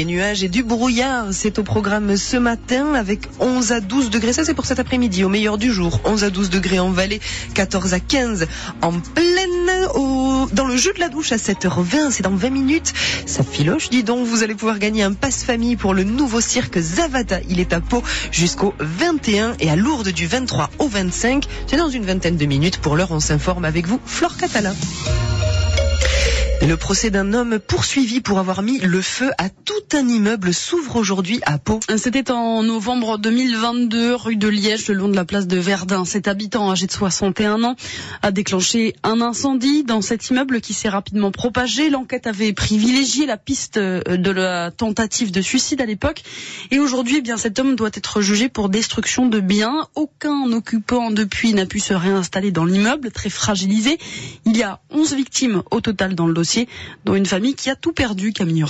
Des nuages et du brouillard, c'est au programme ce matin avec 11 à 12 degrés. Ça, c'est pour cet après-midi, au meilleur du jour. 11 à 12 degrés en vallée, 14 à 15 en pleine, dans le jeu de la douche à 7h20. C'est dans 20 minutes. Ça filoche, dis donc. Vous allez pouvoir gagner un passe-famille pour le nouveau cirque Zavada. Il est à Pau jusqu'au 21 et à Lourdes du 23 au 25. C'est dans une vingtaine de minutes. Pour l'heure, on s'informe avec vous, Flore Catalin. Le procès d'un homme poursuivi pour avoir mis le feu à tout un immeuble s'ouvre aujourd'hui à Pau. C'était en novembre 2022, rue de Liège, le long de la place de Verdun. Cet habitant âgé de 61 ans a déclenché un incendie dans cet immeuble qui s'est rapidement propagé. L'enquête avait privilégié la piste de la tentative de suicide à l'époque. Et aujourd'hui, eh bien, cet homme doit être jugé pour destruction de biens. Aucun occupant depuis n'a pu se réinstaller dans l'immeuble, très fragilisé. Il y a 11 victimes au total dans le dossier dont une famille qui a tout perdu, Camille.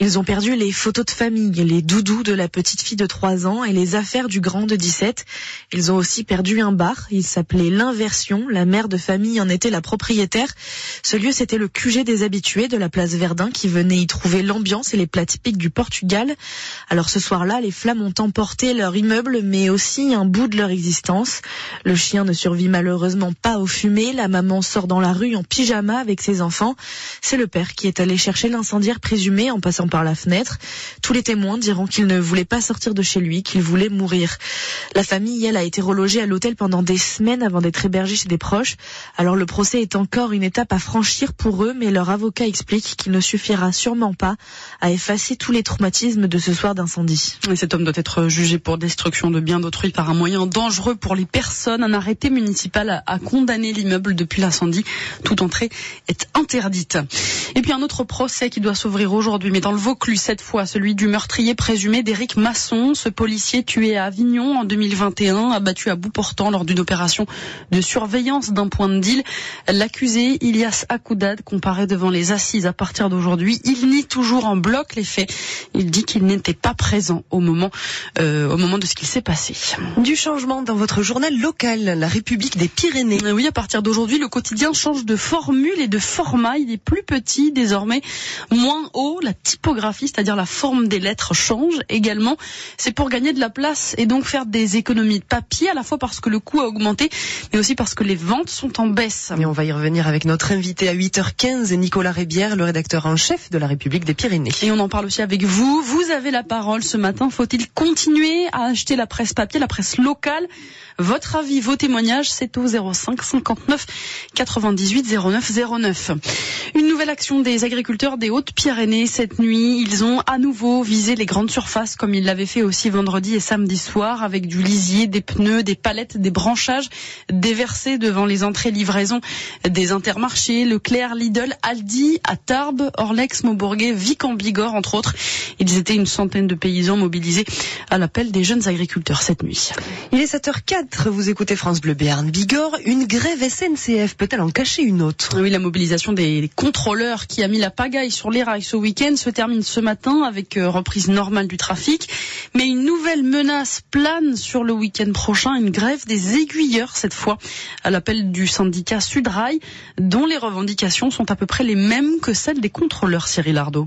Ils ont perdu les photos de famille, les doudous de la petite fille de 3 ans et les affaires du grand de 17. Ils ont aussi perdu un bar. Il s'appelait L'Inversion. La mère de famille en était la propriétaire. Ce lieu, c'était le QG des habitués de la place Verdun qui venaient y trouver l'ambiance et les plats typiques du Portugal. Alors ce soir-là, les flammes ont emporté leur immeuble, mais aussi un bout de leur existence. Le chien ne survit malheureusement pas aux fumées. La maman sort dans la rue en pyjama avec ses enfants. C'est le père qui est allé chercher l'incendiaire présumé en passant par la fenêtre. Tous les témoins diront qu'il ne voulait pas sortir de chez lui, qu'il voulait mourir. La famille, elle, a été relogée à l'hôtel pendant des semaines avant d'être hébergée chez des proches. Alors le procès est encore une étape à franchir pour eux, mais leur avocat explique qu'il ne suffira sûrement pas à effacer tous les traumatismes de ce soir d'incendie. Et cet homme doit être jugé pour destruction de biens d'autrui par un moyen dangereux pour les personnes. Un arrêté municipal a condamné l'immeuble depuis l'incendie. Toute entrée est interdite. Et puis un autre procès qui doit s'ouvrir aujourd'hui, mais dans le Vaucluse cette fois, celui du meurtrier présumé d'Éric Masson, ce policier tué à Avignon en 2021, abattu à bout portant lors d'une opération de surveillance d'un point de deal. L'accusé, Ilias Akoudad, comparé devant les assises à partir d'aujourd'hui. Il nie toujours en bloc les faits. Il dit qu'il n'était pas présent au moment, euh, au moment de ce qu'il s'est passé. Du changement dans votre journal local, La République des Pyrénées. Oui, à partir d'aujourd'hui, le quotidien change de formule et de format. Il est plus petit, désormais moins haut. La typographie, c'est-à-dire la forme des lettres, change également. C'est pour gagner de la place et donc faire des économies de papier, à la fois parce que le coût a augmenté, mais aussi parce que les ventes sont en baisse. Et on va y revenir avec notre invité à 8h15, Nicolas Rébière, le rédacteur en chef de la République des Pyrénées. Et on en parle aussi avec vous. Vous avez la parole ce matin. Faut-il continuer à acheter la presse papier, la presse locale? Votre avis, vos témoignages, c'est au 05 59 98 09 09. Une nouvelle action des agriculteurs des Hautes-Pyrénées cette nuit. Ils ont à nouveau visé les grandes surfaces comme ils l'avaient fait aussi vendredi et samedi soir avec du lisier, des pneus, des palettes, des branchages déversés devant les entrées livraison des intermarchés, Leclerc, Lidl, Aldi, à Tarbes, Orlex, Maubourguet, Vic en Bigorre entre autres. Ils étaient une centaine de paysans mobilisés à l'appel des jeunes agriculteurs cette nuit. Il est 7h04, vous écoutez France Bleu Béarn Bigorre. Une grève SNCF peut-elle en cacher une autre? Oui, la mobilisation des contrôleurs qui a mis la pagaille sur les rails ce week-end se termine ce matin avec euh, reprise normale du trafic. Mais une nouvelle menace plane sur le week-end prochain, une grève des aiguilleurs cette fois, à l'appel du syndicat Sudrail, dont les revendications sont à peu près les mêmes que celles des contrôleurs, Cyril Ardo.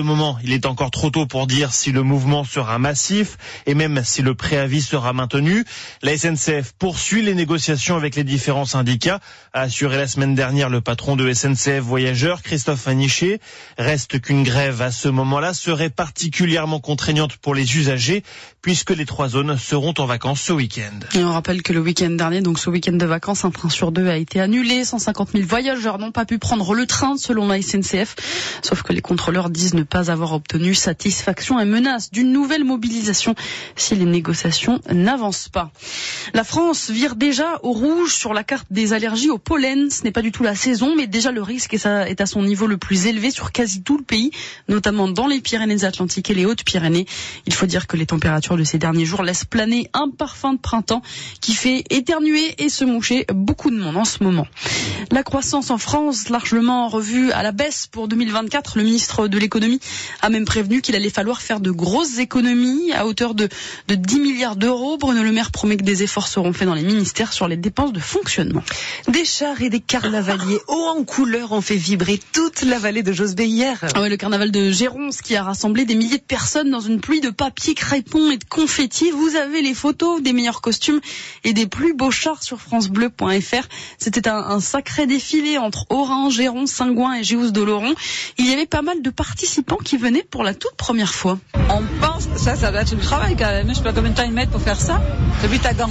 Moment, il est encore trop tôt pour dire si le mouvement sera massif et même si le préavis sera maintenu. La SNCF poursuit les négociations avec les différents syndicats, a assuré la semaine dernière le patron de SNCF Voyageurs, Christophe Aniché. Reste qu'une grève à ce moment-là serait particulièrement contraignante pour les usagers puisque les trois zones seront en vacances ce week-end. Et on rappelle que le week-end dernier, donc ce week-end de vacances, un train sur deux a été annulé. 150 000 voyageurs n'ont pas pu prendre le train selon la SNCF. Sauf que les contrôleurs disent ne pas avoir obtenu satisfaction et menace d'une nouvelle mobilisation si les négociations n'avancent pas. La France vire déjà au rouge sur la carte des allergies au pollen. Ce n'est pas du tout la saison, mais déjà le risque est à son niveau le plus élevé sur quasi tout le pays, notamment dans les Pyrénées-Atlantiques et les Hautes-Pyrénées. Il faut dire que les températures de ces derniers jours laissent planer un parfum de printemps qui fait éternuer et se moucher beaucoup de monde en ce moment. La croissance en France, largement revue à la baisse pour 2024, le ministre de l'économie a même prévenu qu'il allait falloir faire de grosses économies à hauteur de, de 10 milliards d'euros. Bruno Le Maire promet que des efforts seront faits dans les ministères sur les dépenses de fonctionnement. Des chars et des carnavaliers hauts en couleur ont fait vibrer toute la vallée de Josbé hier. Ah ouais, le carnaval de Géronce qui a rassemblé des milliers de personnes dans une pluie de papier crépon et de confettis. Vous avez les photos des meilleurs costumes et des plus beaux chars sur francebleu.fr. C'était un, un, sacré défilé entre Oran, Géronce, Saint-Gouin et Géous d'Oloron. Il y avait pas mal de participants qui venaient pour la toute première fois. On pense, ça, ça va être du travail quand même. Je sais pas combien de temps ils mettent pour faire ça. J'habite à Gand.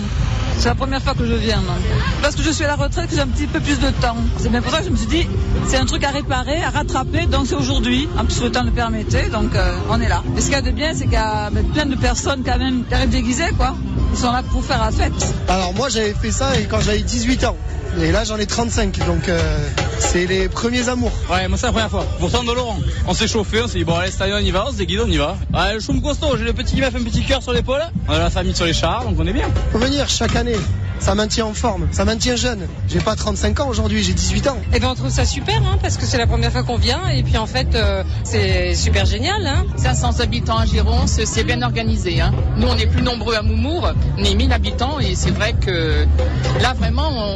C'est la première fois que je viens. Donc. Parce que je suis à la retraite, que j'ai un petit peu plus de temps. C'est bien pour ça que je me suis dit, c'est un truc à réparer, à rattraper, donc c'est aujourd'hui. En plus, le temps le permettait, donc euh, on est là. Et ce qu'il y a de bien, c'est qu'il y a ben, plein de personnes quand même qui arrivent déguisées, quoi. Ils sont là pour faire la fête. Alors moi, j'avais fait ça quand j'avais 18 ans. Et là, j'en ai 35, donc euh, c'est les premiers amours. Ouais, moi c'est la première fois. Pourtant de Laurent. On s'est chauffé, on s'est dit bon allez, on y va, on se déguise, on y va. Ouais, le choum costaud, j'ai le petit qui m'a fait un petit cœur sur l'épaule. On a la famille sur les chars, donc on est bien. Faut venir chaque année. Ça maintient en forme, ça maintient jeune. J'ai pas 35 ans aujourd'hui, j'ai 18 ans. Et ben on trouve ça super, hein, parce que c'est la première fois qu'on vient, et puis en fait euh, c'est super génial. Hein. 500 habitants à Gironce, c'est bien organisé. Hein. Nous on est plus nombreux à Moumour, on est 1000 habitants, et c'est vrai que là vraiment on,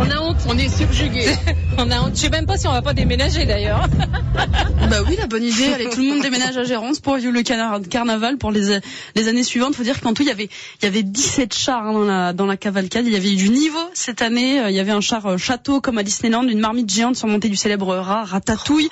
on a honte. On est subjugué. on a honte. Je sais même pas si on va pas déménager d'ailleurs. bah oui, la bonne idée. Allez, tout le monde déménage à Gérance pour vivre le carnaval pour les, les années suivantes. Faut dire qu'en tout, il y avait, il y avait 17 chars hein, dans la, dans la cavalcade. Il y avait eu du niveau cette année. Il y avait un char château comme à Disneyland, une marmite géante surmontée du célèbre rat Ratatouille,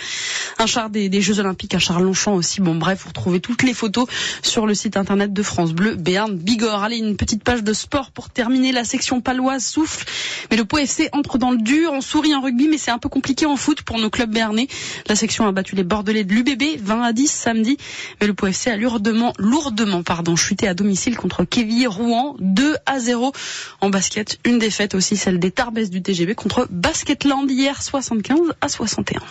un char des, Jeux Olympiques, un char Longchamp aussi. Bon, bref, vous retrouvez toutes les photos sur le site internet de France Bleu, Béarn, Bigorre. Allez, une petite page de sport pour terminer. La section paloise souffle, mais le Pau FC entre dans le dur. On sourit en rugby, mais c'est un peu compliqué en foot pour nos clubs béarnais. La section a battu les Bordelais de l'UBB 20 à 10 samedi, mais le Pau FC a lourdement, lourdement, chuté à domicile contre Kévy Rouen 2 à 0 en Une défaite aussi, celle des Tarbes du TGB contre Basketland hier 75 à 61.